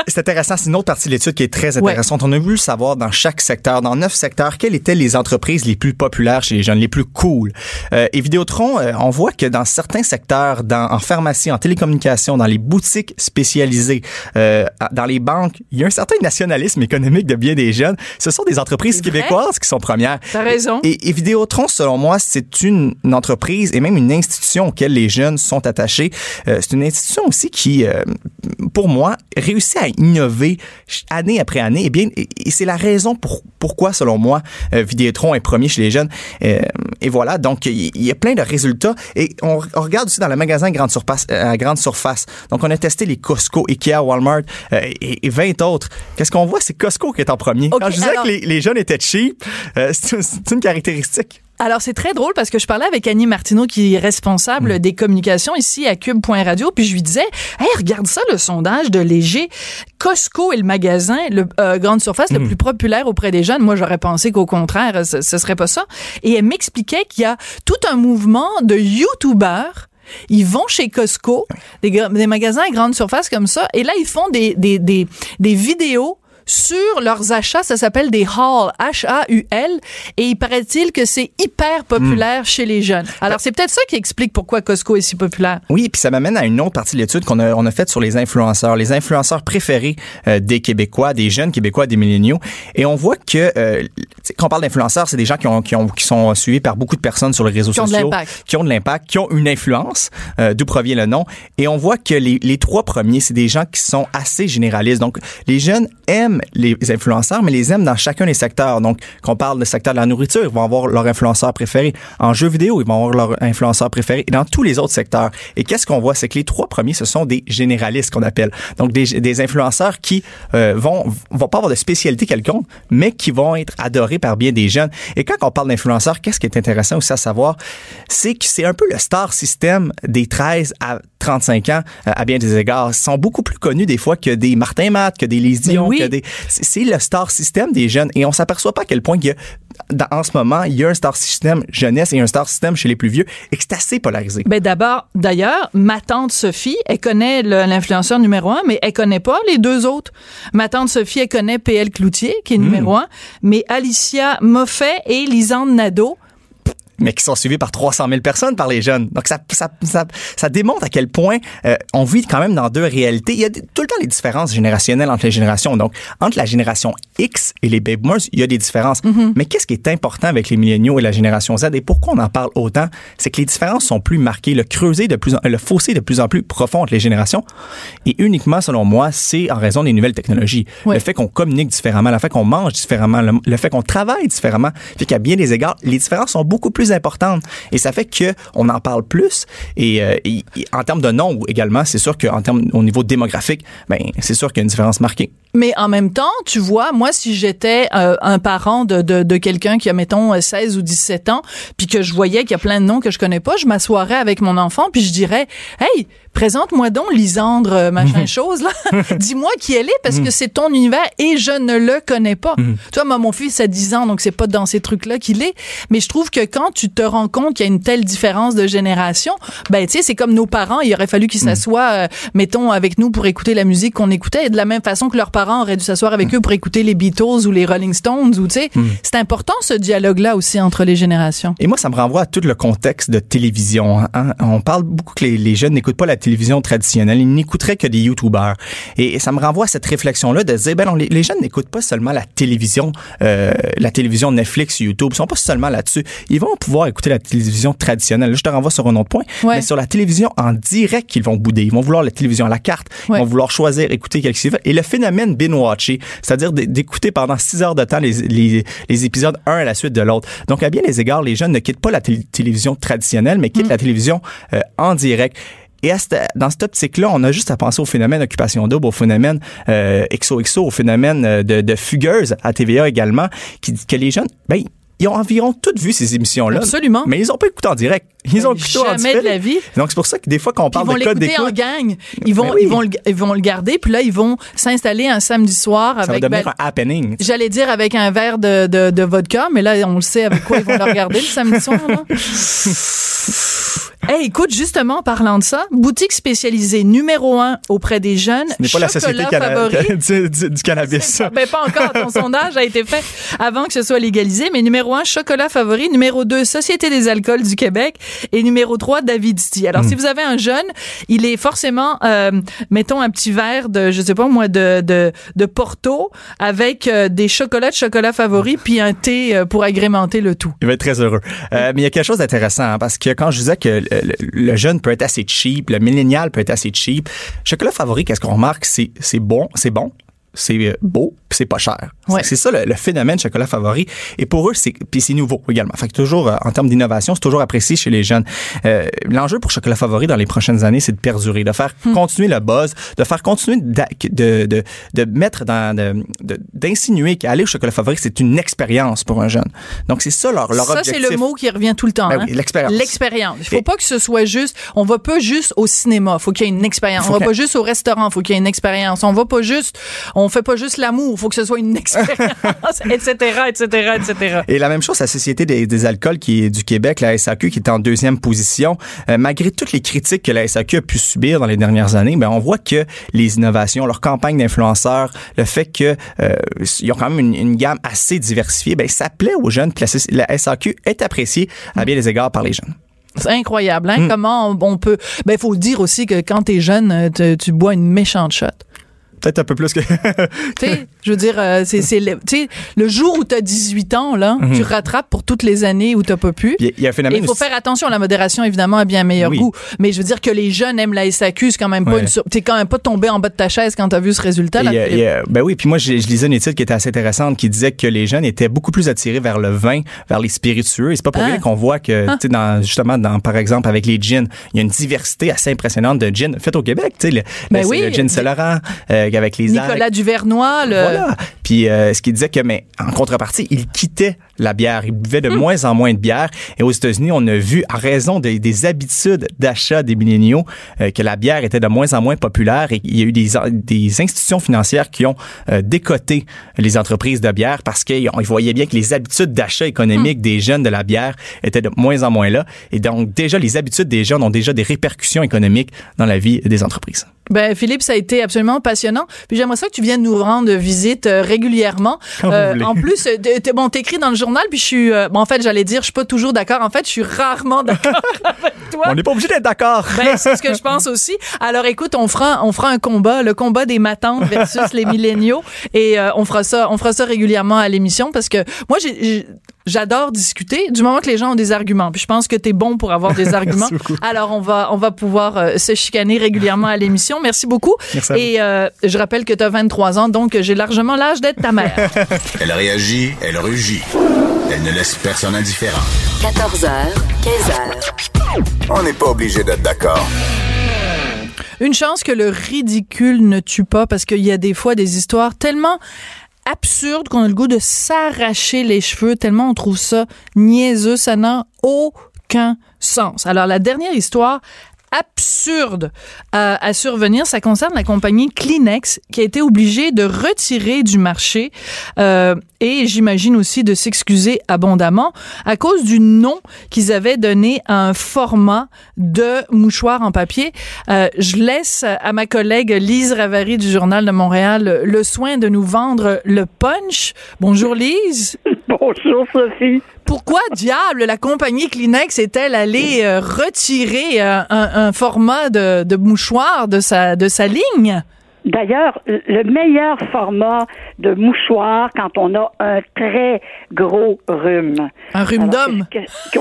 C'est intéressant. C'est une autre partie de l'étude qui est très intéressante. On a voulu savoir dans chaque secteur, dans neuf secteurs, quelles étaient les entreprises les plus populaires chez les jeunes, les plus cool. Euh, et Vidéotron, euh, on voit que dans certains secteurs, dans, en pharmacie, en télécommunication, dans les boutiques spécialisées, euh, dans les banques, il y a un certain nationalisme économique de bien des jeunes. Ce sont des entreprises québécoises qui sont premières. T'as raison. Et, et Vidéotron, selon moi, c'est une, une entreprise et même une institution auquel les jeunes sont attachés. Euh, c'est une institution aussi qui, euh, pour moi, réussit à innover année après année. Et bien, et, et c'est la raison pour, pourquoi, selon moi, euh, Vidéotron est premier chez les jeunes. Et voilà, donc il y a plein de résultats. Et on, on regarde aussi dans le magasin grande surface, euh, à grande surface. Donc on a testé les Costco, Ikea, Walmart euh, et, et 20 autres. Qu'est-ce qu'on voit, c'est Costco qui est en premier. Ok, Quand je disais alors- que les, les jeunes étaient cheap, euh, c'est une caractéristique. Alors, c'est très drôle parce que je parlais avec Annie Martineau, qui est responsable Mm. des communications ici à Cube.radio, puis je lui disais, hey, regarde ça, le sondage de Léger. Costco est le magasin, le euh, grande surface, Mm. le plus populaire auprès des jeunes. Moi, j'aurais pensé qu'au contraire, ce, ce serait pas ça. Et elle m'expliquait qu'il y a tout un mouvement de YouTubers ils vont chez Costco, des, des magasins à grande surface comme ça, et là, ils font des, des, des, des vidéos sur leurs achats, ça s'appelle des hauls, H-A-U-L, et il paraît-il que c'est hyper populaire chez les jeunes. Alors, c'est peut-être ça qui explique pourquoi Costco est si populaire. Oui, puis ça m'amène à une autre partie de l'étude qu'on a, on a faite sur les influenceurs, les influenceurs préférés euh, des Québécois, des jeunes Québécois, des milléniaux. Et on voit que, euh, quand on parle d'influenceurs, c'est des gens qui, ont, qui, ont, qui sont suivis par beaucoup de personnes sur les réseaux Qui ont de sociaux, l'impact. qui ont de l'impact, qui ont une influence, euh, d'où provient le nom. Et on voit que les, les trois premiers, c'est des gens qui sont assez généralistes. Donc, les jeunes aiment les influenceurs, mais les aiment dans chacun des secteurs. Donc, qu'on parle du secteur de la nourriture, ils vont avoir leur influenceur préféré. En jeux vidéo, ils vont avoir leur influenceur préféré. Et dans tous les autres secteurs. Et qu'est-ce qu'on voit? C'est que les trois premiers, ce sont des généralistes qu'on appelle. Donc, des, influenceurs qui euh, vont, vont pas avoir de spécialité quelconque, mais qui vont être adorés par bien des jeunes. Et quand on parle d'influenceurs, qu'est-ce qui est intéressant aussi à savoir? C'est que c'est un peu le star system des 13 à 35 ans euh, à bien des égards sont beaucoup plus connus des fois que des Martin Matt, que des Lise Dion, oui. que des c'est le star system des jeunes et on s'aperçoit pas à quel point il y a dans- en ce moment, il y a un star system jeunesse et un star system chez les plus vieux et que c'est assez polarisé. Ben d'abord, d'ailleurs, ma tante Sophie, elle connaît l'influenceur numéro un, mais elle connaît pas les deux autres. Ma tante Sophie, elle connaît PL Cloutier, qui est numéro un, mais Alicia Moffet et Lisande Nadeau, mais qui sont suivis par 300 000 personnes par les jeunes. Donc, ça, ça, ça, ça démontre à quel point euh, on vit quand même dans deux réalités. Il y a tout le temps des différences générationnelles entre les générations. Donc, entre la génération X et les baby boomers, il y a des différences. Mais qu'est-ce qui est important avec les milléniaux et la génération Z et pourquoi on en parle autant? C'est que les différences sont plus marquées. Le creuset de plus en, le fossé de plus en plus profond entre les générations. Et uniquement, selon moi, c'est en raison des nouvelles technologies. Le fait qu'on communique différemment, le fait qu'on mange différemment, le, le fait qu'on travaille différemment, fait qu'à bien des égards, les différences sont beaucoup plus importantes. Et ça fait que on en parle plus. Et, euh, et- et en termes de nombre également, c'est sûr qu'en termes au niveau démographique, ben c'est sûr qu'il y a une différence marquée. Mais en même temps, tu vois, moi, si j'étais euh, un parent de, de, de quelqu'un qui a, mettons, euh, 16 ou 17 ans, puis que je voyais qu'il y a plein de noms que je connais pas, je m'assoirais avec mon enfant, puis je dirais, hey, présente-moi donc Lisandre, euh, machin *laughs* chose, là. *laughs* Dis-moi qui elle est, parce que c'est ton univers et je ne le connais pas. Tu vois, moi, mon fils a 10 ans, donc c'est pas dans ces trucs-là qu'il est. Mais je trouve que quand tu te rends compte qu'il y a une telle différence de génération, ben, tu sais, c'est comme nos parents, il aurait fallu qu'ils s'assoient, euh, mettons, avec nous pour écouter la musique qu'on écoutait, et de la même façon que leurs parents auraient dû s'asseoir avec eux pour écouter les Beatles ou les Rolling Stones, ou, tu sais, c'est important ce dialogue-là aussi entre les générations. Et moi, ça me renvoie à tout le contexte de télévision. hein. On parle beaucoup que les, les jeunes n'écoutent pas la télévision traditionnelle, ils n'écouteraient que des YouTubers. Et, et ça me renvoie à cette réflexion-là de dire, ben non, les, les jeunes n'écoutent pas seulement la télévision, euh, la télévision Netflix, YouTube, ils sont pas seulement là-dessus. Ils vont pouvoir écouter la télévision traditionnelle. Là, je te renvoie sur un autre point, Ouais. mais sur la télévision en direct qu'ils vont bouder. Ils vont vouloir la télévision à la carte, Ouais. ils vont vouloir choisir, écouter quelque chose. Et le phénomène binge-watcher, c'est-à-dire d'écouter pendant six heures de temps les, les, les épisodes un à la suite de l'autre. Donc, à bien les égards, les jeunes ne quittent pas la tél- télévision traditionnelle, mais quittent la télévision euh, en direct. Et à cette- dans cette optique-là, on a juste à penser au phénomène occupation double, au phénomène euh, XOXO, au phénomène euh, de, de fugueuse à TVA également, qui dit que les jeunes, ben, ils ont environ toutes vu ces émissions-là. Absolument. Mais ils ont pas écouté en direct. Ils ont écouté en différé. de la vie. Donc, c'est pour ça que des fois, quand on Puis ils parle de code en d'écoute, gang. Ils vont, Ben oui. ils vont, le, ils vont le garder, puis là, ils vont s'installer un samedi soir ça va avec. devenir ben, un happening. J'allais dire avec un verre de, de, de vodka, mais là, on le sait avec quoi ils vont le regarder le samedi soir. Là. *laughs* Hey, écoute, justement, parlant de ça, boutique spécialisée numéro un auprès des jeunes. Ce n'est pas la société cana- *laughs* du, du- du cannabis. Ben, pas encore. Ton sondage a été fait avant que ce soit légalisé. Mais numéro un, chocolat favori. Numéro deux, Société des alcools du Québec. Et numéro trois, David Sti. Alors, Hmm. si vous avez un jeune, il est forcément, euh, mettons, un petit verre de, je sais pas moi, de, de, de Porto avec euh, des chocolats de chocolat favoris puis un thé euh, pour agrémenter le tout. Il va être très heureux. Euh, mais il y a quelque chose d'intéressant hein, parce que quand je disais que le, jeune peut être assez cheap, le millénial peut être assez cheap, chocolat favori, qu'est-ce qu'on remarque, c'est bon, c'est bon. C'est euh, beau, puis c'est pas cher. Ouais. C'est ça le, le phénomène chocolat favori. Et pour eux, c'est puis c'est nouveau également. Fait que toujours euh, en termes d'innovation, c'est toujours apprécié chez les jeunes. Euh, L'enjeu pour chocolat favori dans les prochaines années, c'est de perdurer, de faire continuer le buzz, de faire continuer de de, de mettre dans d'insinuer qu'aller au chocolat favori, c'est une expérience pour un jeune. Donc c'est ça leur leur ça, c'est objectif. le mot qui revient tout le temps. Ben hein. l'expérience. L'expérience. Il faut Et- pas que ce soit juste. On va pas juste au cinéma. Faut qu'il y ait une expérience. Faut On va pas juste au restaurant. Faut qu'il y ait une expérience. On va pas juste. On fait pas juste l'amour. Faut que ce soit une *laughs* expérience, etc., etc., etc. Et la même chose, la Société des, des alcools qui est du Québec, la SAQ, qui est en deuxième position, euh, malgré toutes les critiques que la SAQ a pu subir dans les dernières années, ben on voit que les innovations, leur campagne d'influenceurs, le fait que euh, ils ont quand même une, une gamme assez diversifiée, ben ça plaît aux jeunes. La, la SAQ est appréciée à bien des égards par les jeunes. C'est incroyable, Mm. hein? Comment on, on peut. Ben, il faut dire aussi que quand t'es jeune, tu bois une méchante shot. Peut-être un peu plus que. *laughs* tu sais, je veux dire, euh, c'est, c'est le, tu sais, le jour où t'as 18 ans, là, tu rattrapes pour toutes les années où t'as pas pu. Il y a- y a un Et phénomène il faut aussi- faire attention, la modération, évidemment, a bien meilleur Oui. goût. Mais je veux dire que les jeunes aiment la SAQ, c'est quand même pas Ouais. une. T'es quand même pas tombé en bas de ta chaise quand t'as vu ce résultat, là. Et, euh, Philippe. et, euh, ben oui, puis moi, je, lisais une étude qui était assez intéressante qui disait que les jeunes étaient beaucoup plus attirés vers le vin, vers les spiritueux. Et c'est pas pour Ah. rien qu'on voit que, tu sais, justement, dans, par exemple, avec les gins, il y a une diversité assez impressionnante de gins faits au Québec. Tu sais, le, Ben le- oui. le gin euh, avec les Nicolas Duvernois, le... Voilà. Puis euh, ce qui disait que, mais en contrepartie, il quittait la bière. Il buvait de moins en moins de bière. Et aux États-Unis, on a vu, à raison de- des habitudes d'achat des milléniaux, euh, que la bière était de moins en moins populaire et il y a eu des, des institutions financières qui ont euh, décoté les entreprises de bière parce qu'ils ils voyaient bien que les habitudes d'achat économique des jeunes de la bière étaient de moins en moins là. Et donc, déjà, les habitudes des jeunes ont déjà des répercussions économiques dans la vie des entreprises. Ben Philippe, ça a été absolument passionnant. Puis j'aimerais ça que tu viennes nous rendre visite euh, régulièrement. Voulez. en plus, euh, t'es- bon, t'écris dans le journal, puis je suis, euh, bon, en fait, j'allais dire, je suis pas toujours d'accord. En fait, je suis rarement *laughs* d'accord avec toi. On n'est pas obligé d'être d'accord. Ben, c'est ce que je pense aussi. Alors, écoute, on fera, on fera un combat, le combat des matantes versus les milléniaux, et euh, on fera ça, on fera ça régulièrement à l'émission parce que moi, j'ai- j'adore discuter du moment que les gens ont des arguments. Puis je pense que t'es bon pour avoir des *laughs* arguments. Alors, on va, on va pouvoir euh, se chicaner régulièrement à l'émission. Merci beaucoup. Merci et euh, je rappelle que t'as 23 ans, donc j'ai largement l'âge d'être ta mère. *laughs* Elle réagit, elle rugit. Elle ne laisse personne indifférent. 14h, 15h. On n'est pas obligé d'être d'accord. Une chance que le ridicule ne tue pas parce qu'il y a des fois des histoires tellement absurdes qu'on a le goût de s'arracher les cheveux tellement on trouve ça niaiseux, ça n'a aucun sens. Alors la dernière histoire absurde à, à survenir, ça concerne la compagnie Kleenex qui a été obligée de retirer du marché euh, et j'imagine aussi de s'excuser abondamment à cause du nom qu'ils avaient donné à un format de mouchoir en papier. Euh, je laisse à ma collègue Lise Ravary du Journal de Montréal le soin de nous vendre le punch. Bonjour Lise. *laughs* Bonjour Sophie. Pourquoi diable la compagnie Kleenex est-elle allée euh, retirer euh, un, format de, de mouchoir de sa, de sa ligne? D'ailleurs, le meilleur format de mouchoir quand on a un très gros rhume. Un rhume d'homme?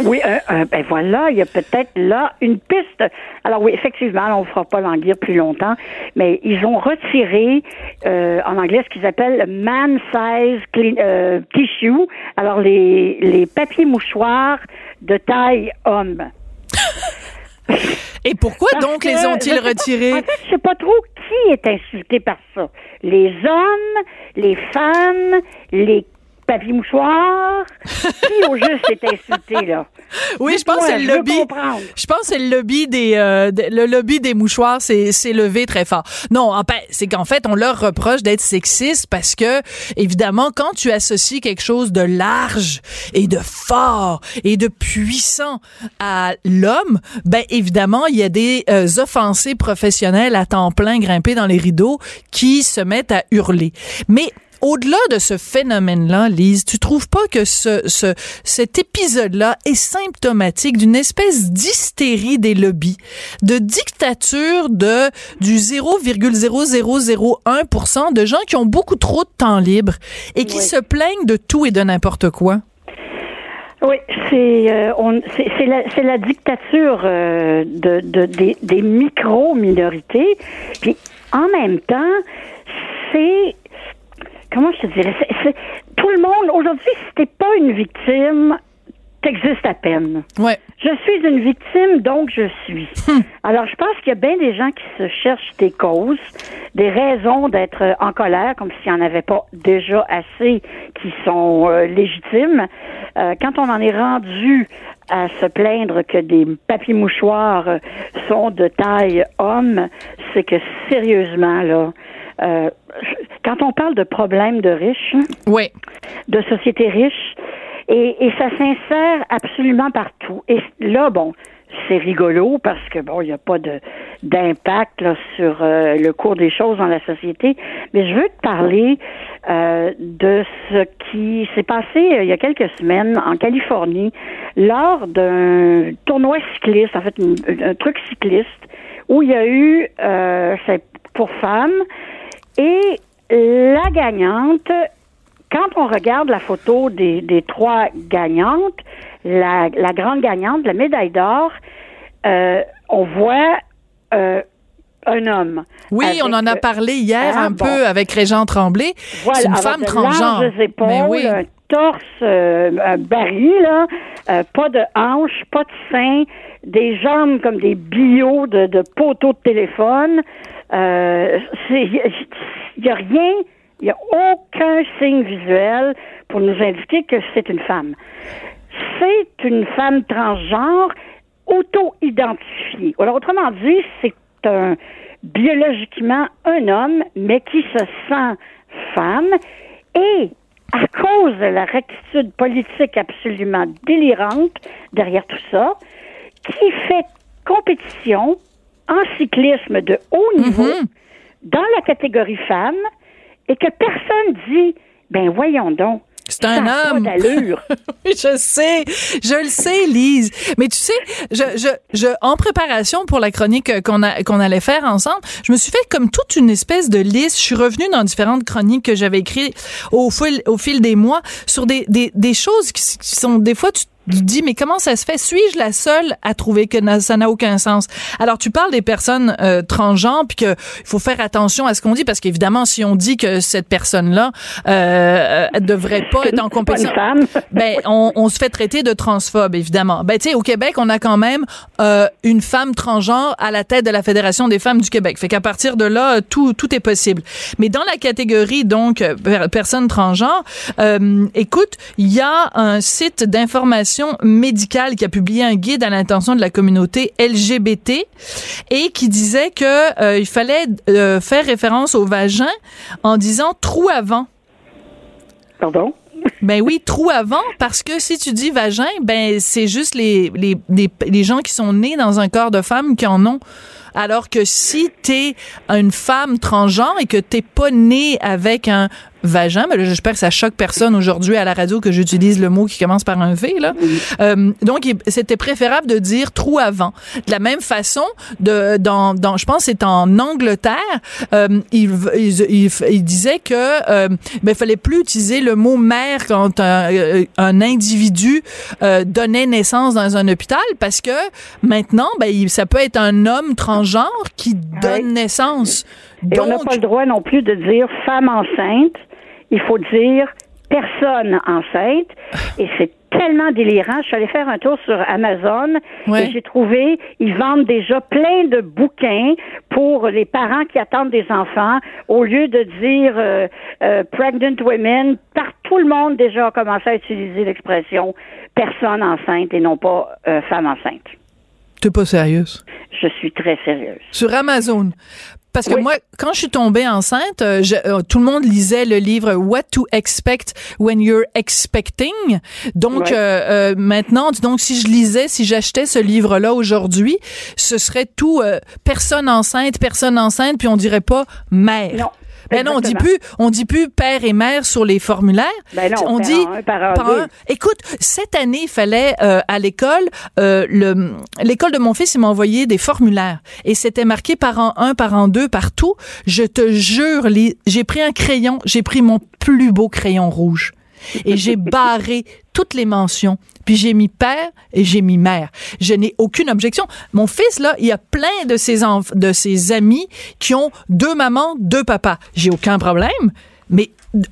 oui, un- un- ben voilà, il y a peut-être là une piste. Alors oui, effectivement, on ne fera pas languir plus longtemps, mais ils ont retiré euh, en anglais ce qu'ils appellent le man size clean- euh, tissue. Alors les, les papiers mouchoirs de taille homme. Et pourquoi Parce donc les ont-ils pas- retirés? en fait, je sais pas trop qui est insulté par ça. Les hommes, les femmes, les papiers mouchoirs. qui au juste est insulté là *laughs* Oui, je pense que c'est le lobby. Je pense c'est le lobby des euh, de- le lobby des mouchoirs c'est c'est levé très fort. Non, en fait, c'est qu'en fait on leur reproche d'être sexiste parce que évidemment quand tu associes quelque chose de large et de fort et de puissant à l'homme, ben évidemment il y a des euh, offensés professionnels à temps plein grimpés dans les rideaux qui se mettent à hurler. Mais au-delà de ce phénomène-là, Lise, tu trouves pas que ce, ce, cet épisode-là est symptomatique d'une espèce d'hystérie des lobbies, de dictature de du 0,0001% de gens qui ont beaucoup trop de temps libre et qui Oui. se plaignent de tout et de n'importe quoi? Oui, c'est euh, on- c'est c'est la, c'est la dictature euh, de, de- des, des micro-minorités. Puis en même temps, c'est comment je te dirais, tout le monde aujourd'hui, si t'es pas une victime, t'existes à peine. Ouais. Je suis une victime, donc je suis. *laughs* Alors, je pense qu'il y a bien des gens qui se cherchent des causes, des raisons d'être euh, en colère, comme s'il n'y en avait pas déjà assez qui sont euh, légitimes. Euh, quand on en est rendu à se plaindre que des papiers mouchoirs euh, sont de taille homme, c'est que sérieusement, là, euh, quand on parle de problèmes de riches, Ouais. de sociétés riches et, et ça s'insère absolument partout. Et là, bon, c'est rigolo parce que bon, il n'y a pas de d'impact sur euh, le cours des choses dans la société. Mais je veux te parler euh, de ce qui s'est passé euh, il y a quelques semaines en Californie lors d'un tournoi cycliste, en fait, un, un truc cycliste où il y a eu c'est pour femmes et la gagnante quand on regarde la photo des, des trois gagnantes, la, la grande gagnante, la médaille d'or, euh, on voit euh, un homme. Oui, Avec, on en a euh, parlé hier ah, un bon. peu avec Régent Tremblay. Voilà, c'est une femme transgenre. épaules, Ben oui. un torse euh, un baril, là, pas de hanches, pas de seins, des jambes comme des billots de, de poteaux de téléphone. Euh, Il n'y a rien, il n'y a aucun signe visuel pour nous indiquer que c'est une femme. C'est une femme transgenre auto-identifiée. Alors, autrement dit, c'est un biologiquement un homme, mais qui se sent femme et à cause de la rectitude politique absolument délirante derrière tout ça, qui fait compétition en cyclisme de haut niveau Mhm. dans la catégorie femme et que personne dit, ben voyons donc. C'est un ça homme. *laughs* Je sais, je le sais, Lise. Mais tu sais, je, je, je, en préparation pour la chronique qu'on a, qu'on allait faire ensemble, je me suis fait comme toute une espèce de liste. Je suis revenue dans différentes chroniques que j'avais écrites au fil, au fil des mois sur des, des, des choses qui, qui sont, des fois, tu tu dis, mais comment ça se fait? Suis-je la seule à trouver que ça n'a aucun sens? Alors, tu parles des personnes euh, transgenres, puis qu'il faut faire attention à ce qu'on dit, parce qu'évidemment, si on dit que cette personne-là euh, euh, devrait pas être en compétition, *laughs* ben, on, on se fait traiter de transphobe, évidemment. Ben, tu sais, au Québec, on a quand même euh, une femme transgenre à la tête de la Fédération des femmes du Québec. Fait qu'à partir de là, tout, tout est possible. Mais dans la catégorie, donc, euh, per- personnes transgenres, euh, écoute, il y a un site d'information médicale qui a publié un guide à l'intention de la communauté LGBT et qui disait que euh, il fallait euh, faire référence au vagin en disant trou avant. Pardon? Ben oui, trou avant, parce que si tu dis vagin, ben c'est juste les, les, les, les gens qui sont nés dans un corps de femme qui en ont. Alors que si t'es une femme transgenre et que t'es pas né avec un vagin, ben là, j'espère que ça choque personne aujourd'hui à la radio que j'utilise le mot qui commence par un V, là. Euh, donc, c'était préférable de dire trou avant. De la même façon, de, dans, dans, je pense c'est en Angleterre, euh, il, il, il, il disait que euh, ben, fallait plus utiliser le mot mère quand un, euh, un individu euh, donnait naissance dans un hôpital parce que maintenant, ben, ça peut être un homme transgenre qui donne naissance. Et on n'a Donc, pas le droit non plus de dire femme enceinte. Il faut dire personne enceinte. Et c'est tellement délirant. Je suis allée faire un tour sur Amazon Ouais. et j'ai trouvé, ils vendent déjà plein de bouquins pour les parents qui attendent des enfants. Au lieu de dire euh, euh, pregnant women, par tout le monde déjà a commencé à utiliser l'expression personne enceinte et non pas euh, femme enceinte. t'es pas sérieuse? Je suis très sérieuse. sur Amazon. Parce que Oui. moi, quand je suis tombée enceinte, euh, je- euh, tout le monde lisait le livre What to Expect When You're Expecting. Donc euh, euh, maintenant, donc si je lisais, si j'achetais ce livre-là aujourd'hui, ce serait tout euh, personne enceinte, personne enceinte, puis on dirait pas mère. Non. Ben non, on dit plus, on dit plus père et mère sur les formulaires. Ben non, on dit un, par un. Écoute, cette année, il fallait euh, à l'école, euh, le l'école de mon fils, il m'a envoyé des formulaires et c'était marqué parent 1, parent 2 partout. Je te jure, j'ai pris un crayon, j'ai pris mon plus beau crayon rouge et j'ai *laughs* barré toutes les mentions. Puis j'ai mis père et j'ai mis mère. Je n'ai aucune objection. Mon fils là, il y a plein de ses enf- de ses amis qui ont deux mamans, deux papas. J'ai aucun problème. Mais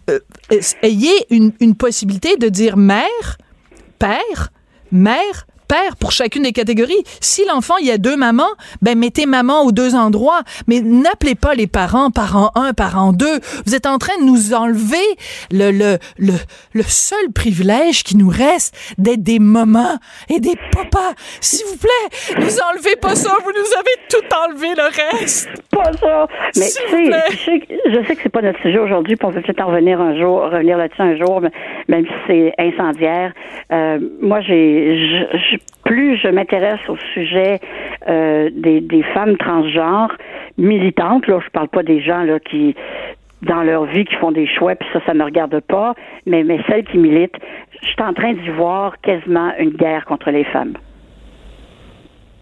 euh, euh, ayez une, une possibilité de dire mère, père, mère, père pour chacune des catégories. Si l'enfant, il y a deux mamans, ben mettez maman aux deux endroits. Mais n'appelez pas les parents parent 1, parent 2. Vous êtes en train de nous enlever le, le, le, le seul privilège qui nous reste d'être des mamans et des papas. S'il vous plaît, nous enlevez pas ça. Vous nous avez tout enlevé le reste. pas ça. Mais S'il tu vous sais, plaît. je sais, que- je sais que c'est pas notre sujet aujourd'hui, puis on peut peut-être en revenir un jour, revenir là-dessus un jour, même si c'est incendiaire. Euh, moi, j'ai, je- je- plus je m'intéresse au sujet euh, des, des femmes transgenres militantes. Là, je parle pas des gens là qui dans leur vie qui font des choix, puis ça, ça me regarde pas, mais, mais celles qui militent, je suis en train d'y voir quasiment une guerre contre les femmes.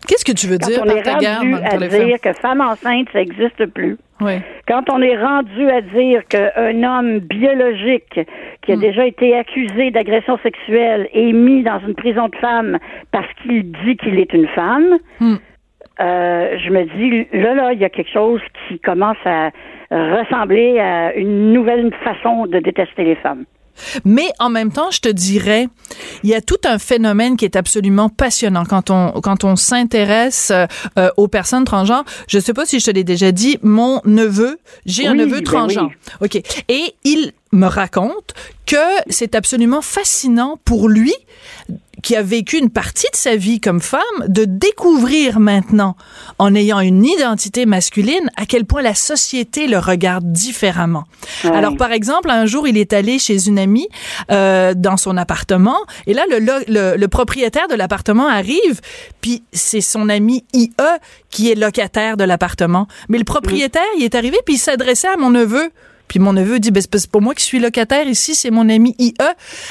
Qu'est-ce que tu veux Quand dire on par est ta guerre rendu contre à les femmes? dire que femme enceinte, ça n'existe plus. Oui. Quand on est rendu à dire qu'un homme biologique qui a déjà été accusé d'agression sexuelle est mis dans une prison de femmes parce qu'il dit qu'il est une femme, Hmm. euh, je me dis, là, là, il y a quelque chose qui commence à ressembler à une nouvelle façon de détester les femmes. Mais en même temps, je te dirais, il y a tout un phénomène qui est absolument passionnant quand on quand on s'intéresse euh, aux personnes transgenres. Je sais pas si je te l'ai déjà dit, mon neveu, j'ai un neveu ben transgenre. oui. OK. Et il me raconte que c'est absolument fascinant pour lui qui a vécu une partie de sa vie comme femme, de découvrir maintenant, en ayant une identité masculine, à quel point la société le regarde différemment. Alors, par exemple, un jour, il est allé chez une amie euh, dans son appartement, et là, le, le, le propriétaire de l'appartement arrive, puis c'est son ami IE qui est locataire de l'appartement. Mais le propriétaire, il est arrivé, puis il s'adressait à mon neveu. Puis mon neveu dit, ben, c'est pas moi qui suis locataire ici, c'est mon ami IE.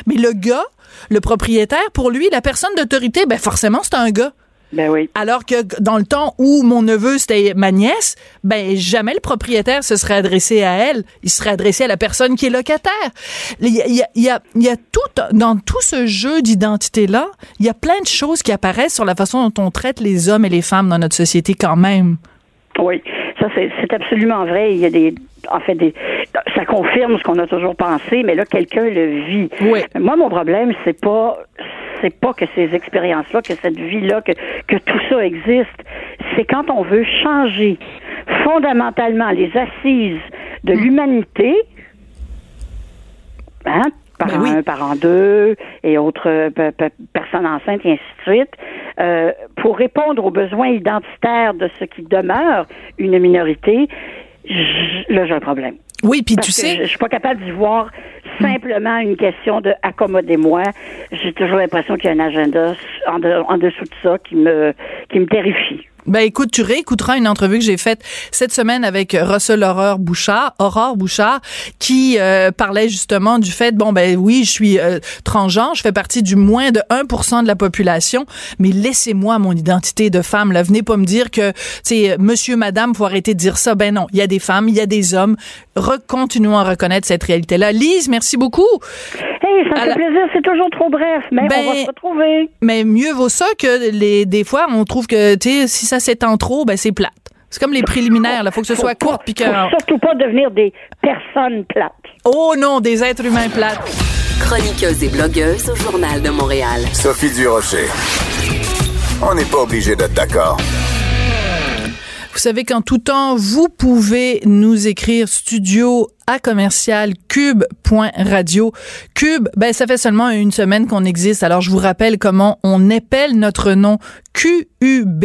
Mais le gars, le propriétaire, pour lui, la personne d'autorité, ben forcément, c'est un gars. Ben oui. Alors que dans le temps où mon neveu c'était ma nièce, ben jamais le propriétaire se serait adressé à elle. Il serait adressé à la personne qui est locataire. Il y a, il y a, il y a, il y a tout dans tout ce jeu d'identité là, il y a plein de choses qui apparaissent sur la façon dont on traite les hommes et les femmes dans notre société quand même. Oui, ça c'est absolument vrai. Il y a des, en fait, des, ça confirme ce qu'on a toujours pensé, mais là quelqu'un le vit. Oui. Moi, mon problème, c'est pas, c'est pas que ces expériences-là, que cette vie-là, que que tout ça existe. C'est quand on veut changer fondamentalement les assises de l'humanité. Hein, parent oui. 1, parent 2 et autres euh, pe- pe- personnes enceintes et ainsi de suite, euh, pour répondre aux besoins identitaires de ce qui demeure une minorité, là j'ai un problème. Oui, puis tu sais, je, je suis pas capable d'y voir simplement une question de accommodez-moi. J'ai toujours l'impression qu'il y a un agenda en, de- en dessous de ça qui me qui me terrifie. Ben écoute, tu réécouteras une entrevue que j'ai faite cette semaine avec Russell Aurore Bouchard, Aurore Bouchard, qui euh, parlait justement du fait, bon ben oui, je suis euh, transgenre, je fais partie du moins de 1% de la population, mais laissez-moi mon identité de femme. Là, venez pas me dire que, c'est monsieur, madame, faut arrêter de dire ça. Ben non, il y a des femmes, il y a des hommes. Continuons à reconnaître cette réalité-là. Lise, merci beaucoup. Hey, ça me fait la- plaisir, c'est toujours trop bref, mais Ben, on va se retrouver. Mais mieux vaut ça que les des fois on trouve que tu sais si ça s'étend trop ben c'est plate. C'est comme les préliminaires, il faut que ce soit court puis que Faut surtout pas devenir des personnes plates. oh non, des êtres humains plates. Chroniqueuse et blogueuse au Journal de Montréal. Sophie Durocher. On n'est pas obligé d'être d'accord. Vous savez qu'en tout temps, vous pouvez nous écrire studio à commercial cube.radio. Cube, ben ça fait seulement une semaine qu'on existe. Alors je vous rappelle comment on épelle notre nom QUB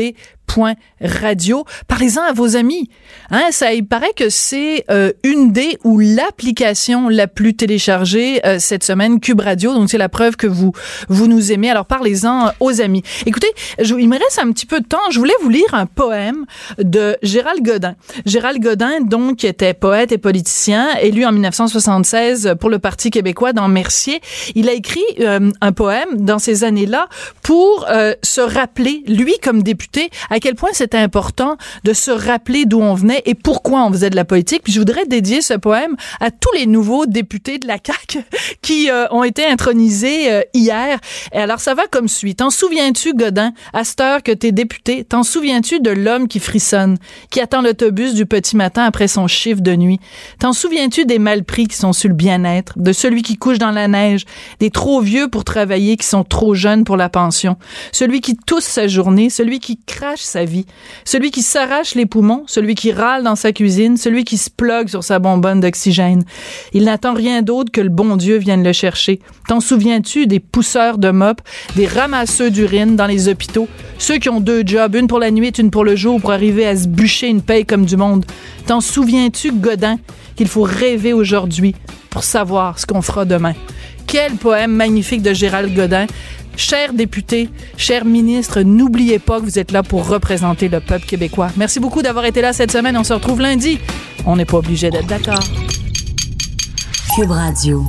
radio. Parlez-en à vos amis. Hein, ça, il paraît que c'est euh, une des ou l'application la plus téléchargée euh, cette semaine, Cube Radio. Donc c'est la preuve que vous vous nous aimez. Alors parlez-en aux amis. Écoutez, je, il me reste un petit peu de temps. Je voulais vous lire un poème de Gérald Godin. Gérald Godin, donc, était poète et politicien, élu en 1976 pour le Parti québécois dans Mercier. Il a écrit euh, un poème dans ces années-là pour euh, se rappeler, lui comme député, quel point c'était important de se rappeler d'où on venait et pourquoi on faisait de la politique. Puis je voudrais dédier ce poème à tous les nouveaux députés de la CAQ *laughs* qui euh, ont été intronisés euh, hier. Et alors ça va comme suit. T'en souviens-tu, Godin, à cette heure que t'es député, t'en souviens-tu de l'homme qui frissonne, qui attend l'autobus du petit matin après son chiffre de nuit? T'en souviens-tu des mal pris qui sont sur le bien-être, de celui qui couche dans la neige, des trop vieux pour travailler qui sont trop jeunes pour la pension, celui qui tousse sa journée, celui qui crache sa vie, celui qui s'arrache les poumons, celui qui râle dans sa cuisine, celui qui se plug sur sa bonbonne d'oxygène. Il n'attend rien d'autre que le bon Dieu vienne le chercher. T'en souviens-tu des pousseurs de mop, des ramasseux d'urine dans les hôpitaux, ceux qui ont deux jobs, une pour la nuit une pour le jour pour arriver à se bûcher une paye comme du monde? T'en souviens-tu, Godin, qu'il faut rêver aujourd'hui pour savoir ce qu'on fera demain? Quel poème magnifique de Gérald Godin. Chers députés, chers ministres, n'oubliez pas que vous êtes là pour représenter le peuple québécois. Merci beaucoup d'avoir été là cette semaine. On se retrouve lundi. On n'est pas obligé d'être d'accord. Cube Radio.